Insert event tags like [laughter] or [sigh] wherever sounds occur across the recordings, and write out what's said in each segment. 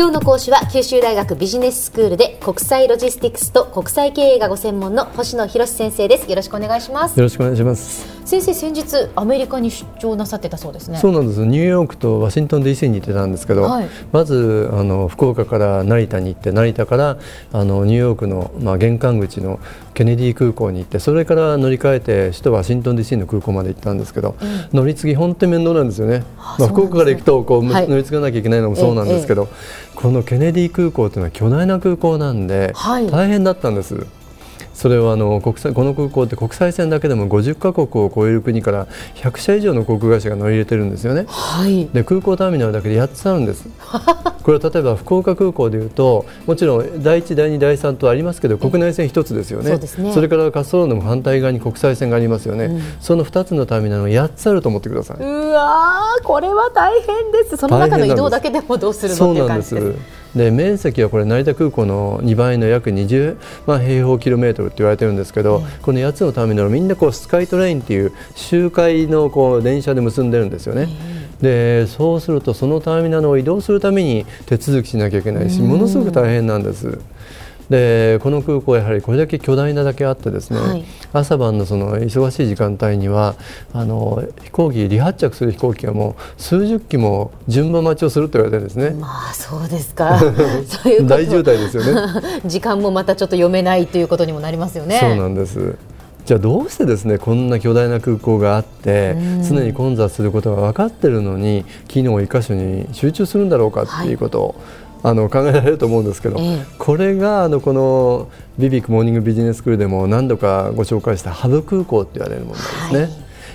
今日の講師は九州大学ビジネススクールで国際ロジスティクスと国際経営がご専門の星野博先生です。よろしくお願いします。よろしくお願いします。先生先日アメリカに出張なさってたそうですね。そうなんです。ニューヨークとワシントン DC に行ってたんですけど、はい、まずあの福岡から成田に行って成田からあのニューヨークの、まあ、玄関口のケネディ空港に行ってそれから乗り換えて首都ワシントン DC の空港まで行ったんですけど、うん、乗り継ぎ本当に面倒なんですよね、まあ、福岡から行くとこう、はい、乗り継がなきゃいけないのもそうなんですけど、このケネディ空港というのは巨大な空港なんで、大変だったんです。それはあの国際この空港って国際線だけでも50カ国を超える国から100社以上の航空会社が乗り入れてるんですよね、はい、で空港ターミナルだけで8つあるんです [laughs] これは例えば福岡空港でいうともちろん第1、第2、第3とありますけど国内線1つですよね。そね。それから滑走路の反対側に国際線がありますよね、うん、その2つのターミナルが8つあると思ってください。うわこれは大変です。その中の移動だけでもどうするのっていう感じです。で面積はこれ成田空港の2倍の約20万平方キロメートルって言われてるんですけど、うん、この8つのターミナルみんなこうスカイトレインっていう周回のこう電車で結んでるんですよね。でそうするとそのターミナルを移動するために手続きしなきゃいけないしものすごく大変なんです。でこの空港やはりこれだけ巨大なだけあってですね、はい、朝晩のその忙しい時間帯にはあの飛行機離発着する飛行機がもう数十機も順番待ちをすると言われてるんですね。まあそうですか。[laughs] そういう大渋滞ですよね。[laughs] 時間もまたちょっと読めないということにもなりますよね。そうなんです。じゃあどうしてですねこんな巨大な空港があって常に混雑することが分かっているのに機能を1箇所に集中するんだろうかっていうことを、はいあの考えられると思うんですけど、ええ、これがあのこのビビックモーニングビジネススクールでも何度かご紹介したハブ空港って言われるものですね。はい。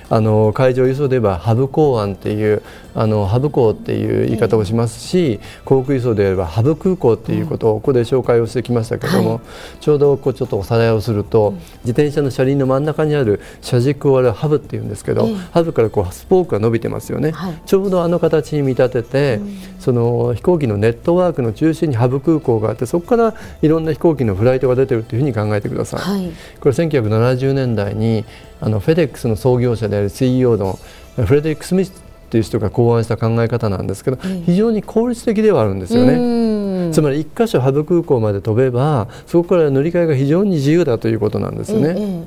あの海上輸送で言えばハブ港湾っていうあのハブ港っていう言い方をしますし、航空輸送であればハブ空港っていうことをここで紹介をしてきましたけども、はい、ちょうどこうちょっとおさらいをすると、自転車の車輪の真ん中にある車軸をあるハブっていうんですけど、ハブからこうスポークが伸びてますよね、はい、ちょうどあの形に見立てて、その飛行機のネットワークの中心にハブ空港があってそこからいろんな飛行機のフライトが出てるというふうに考えてください。はい、これ1970年代にあのフェデックスの創業者である CEO のフレデリック・スミスっていう人が考案した考え方なんですけど、非常に効率的ではあるんですよね。つまり1箇所ハブ空港まで飛べばそこから乗り換えが非常に自由だということなんですよね。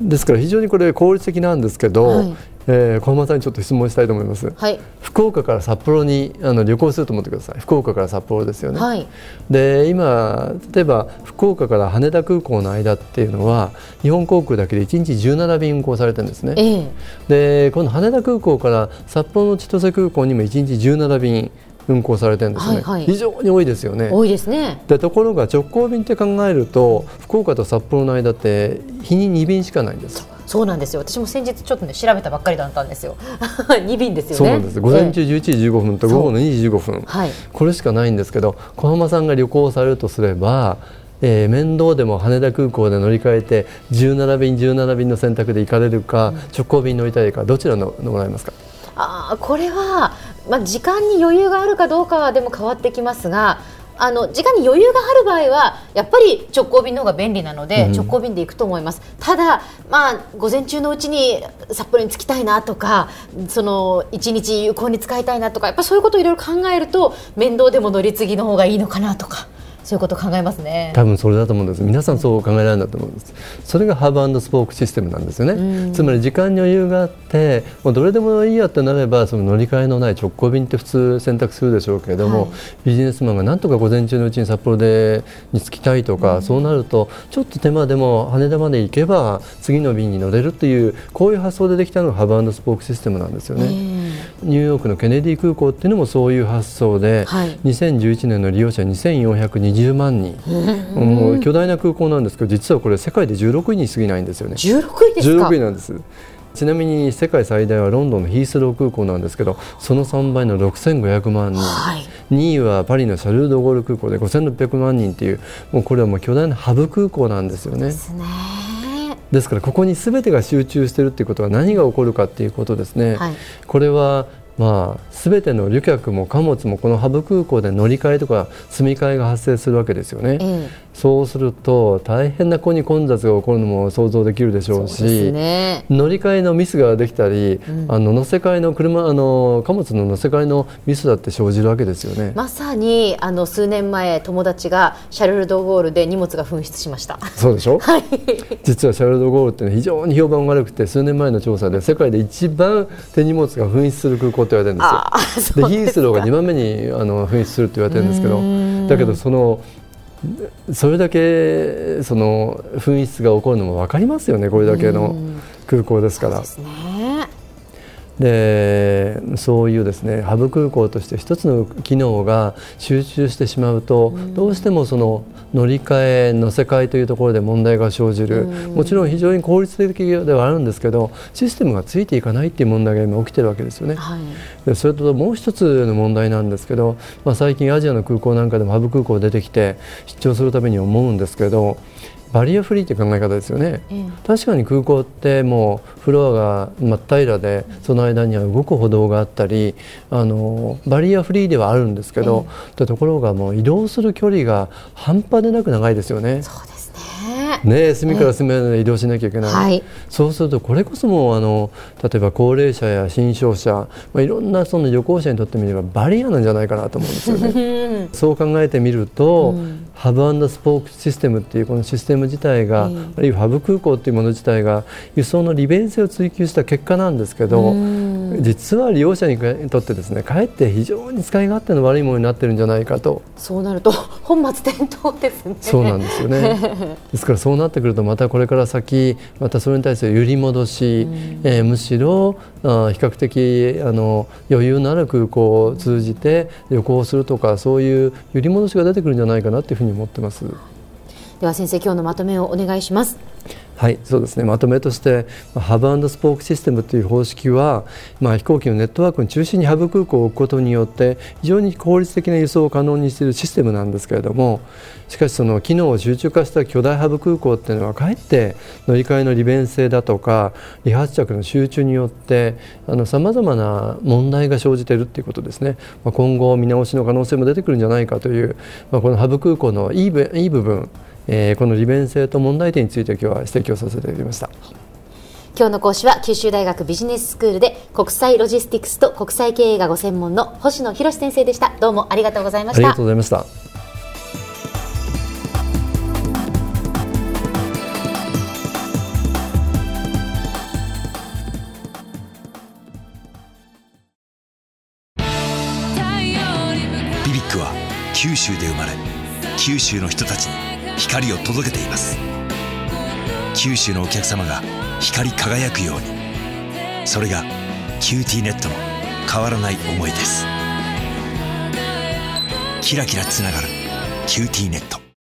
ですから非常にこれ効率的なんですけど、はい、えー、小浜さんにちょっと質問したいと思います、はい、福岡から札幌にあの旅行すると思ってください。福岡から札幌ですよね、はい、で今例えば福岡から羽田空港の間っていうのは日本航空だけで1日17便運航されてるんですね、えー、でこの羽田空港から札幌の千歳空港にも1日17便運行されてるんですね、はいはい、非常に多いですよね。多いですね。でところが直行便って考えると福岡と札幌の間って日に2便しかないんですそうなんですよ。私も先日ちょっとね調べたばっかりだったんですよ。[laughs] 2便ですよね。そうなんです。午前中11時15分と午後の2時15分、はい、これしかないんですけど小浜さんが旅行されるとすればえー、面倒でも羽田空港で乗り換えて17便17便の選択で行かれるか、うん、直行便乗りたいかどちらの乗られますか？あこれは、まあ、時間に余裕があるかどうかはでも変わってきますがあの時間に余裕がある場合はやっぱり直行便の方が便利なので、直行便で行くと思います、ただ、まあ、午前中のうちに札幌に着きたいなとかその1日有効に使いたいなとかやっぱそういうことをいろいろ考えると面倒でも乗り継ぎの方がいいのかなとか。そういうこと考えますね。多分それだと思うんです。皆さんそう考えられるんだと思うんです。それがハーブスポークシステムなんですよね。つまり時間に余裕があってもうどれでもいいやってなればその乗り換えのない直行便って普通選択するでしょうけれども、はい、ビジネスマンがなんとか午前中のうちに札幌でに着きたいとか、うん、そうなるとちょっと手間でも羽田まで行けば次の便に乗れるっていうこういう発想でできたのがハーブスポークシステムなんですよね。ニューヨークのケネディ空港っていうのもそういう発想で、はい、2011年の利用者2420 20万人、もう巨大な空港なんですけど実はこれ世界で16位に過ぎないんですよね。16位ですか？16位なんです。ちなみに世界最大はロンドンのヒースロー空港なんですけどその3倍の6500万人、はい、2位はパリのシャルル・ド・ゴール空港で5600万人っていうもうこれはもう巨大なハブ空港なんですよね。ですねですからここにすべてが集中しているということは何が起こるかということですね、はい、これはまあ、全ての旅客も貨物もこのハブ空港で乗り換えとか積み替えが発生するわけですよね、えそうすると大変な子に混雑が起こるのも想像できるでしょうし、ね、乗り換えのミスができたり、うん、あの乗せ替えの車あの貨物の乗せ替えのミスだって生じるわけですよね。まさにあの数年前友達がシャルル・ド・ゴールで荷物が紛失しました。そうでしょ、[laughs] はい、実はシャルル・ド・ゴールって、非常に評判が悪くて数年前の調査で世界で一番手荷物が紛失する空港言われてるんですよ。でヒースローが2番目にあの紛失するって言われてるんですけどだけどそのそれだけその紛失が起こるのも分かりますよねこれだけの空港ですから。でそういうですねハブ空港として一つの機能が集中してしまうと、どうしてもその乗り換え乗せ替えというところで問題が生じる、もちろん非常に効率的ではあるんですけどシステムがついていかないっていう問題が今起きてるわけですよね。はい、でそれともう一つの問題なんですけど、まあ、最近アジアの空港なんかでもハブ空港出てきて出張するために思うんですけどバリアフリーという考え方ですよね、うん、確かに空港ってもうフロアが真っ平らでその間には動く歩道があったりあのバリアフリーではあるんですけど、うん、ところがもう移動する距離が半端でなく長いですよね。ね隅から隅まで移動しなきゃいけない、はい、そうするとこれこそもあの例えば高齢者や新商者、まあ、いろんなその旅行者にとってみればバリアなんじゃないかなと思うんですよね。そう考えてみると、うん、ハブスポークシステムっていうこのシステム自体が、うん、あるいはハブ空港っていうもの自体が輸送の利便性を追求した結果なんですけど、うん、実は利用者にとってですねかえって非常に使い勝手の悪いものになってるんじゃないかと。そうなると本末転倒ですね。そうなんですよね。[laughs] ですからそうなってくるとまたこれから先またそれに対する揺り戻し、うん、えー、むしろあ比較的あの余裕のある空港を通じて旅行するとかそういう揺り戻しが出てくるんじゃないかなというふうに思ってます。では先生今日のまとめをお願いします。はいそうですね。まとめとしてハブスポークシステムという方式は、まあ、飛行機のネットワークの中心にハブ空港を置くことによって非常に効率的な輸送を可能にしているシステムなんですけれどもしかしその機能を集中化した巨大ハブ空港っていうのはかえって乗り換えの利便性だとか離発着の集中によってさまざまな問題が生じているということですね、まあ、今後見直しの可能性も出てくるんじゃないかという、まあ、このハブ空港のいい部いい部分えー、この利便性と問題点について今日は指摘をさせていただきました。今日の講師は九州大学ビジネススクールで国際ロジスティクスと国際経営がご専門の星野博先生でした。どうもありがとうございました。ありがとうございました。BBIQ は九州で生まれ九州の人たちに光を届けています。九州のお客様が光り輝くように。それが QTnet の変わらない思いです。キラキラつながる QTnet。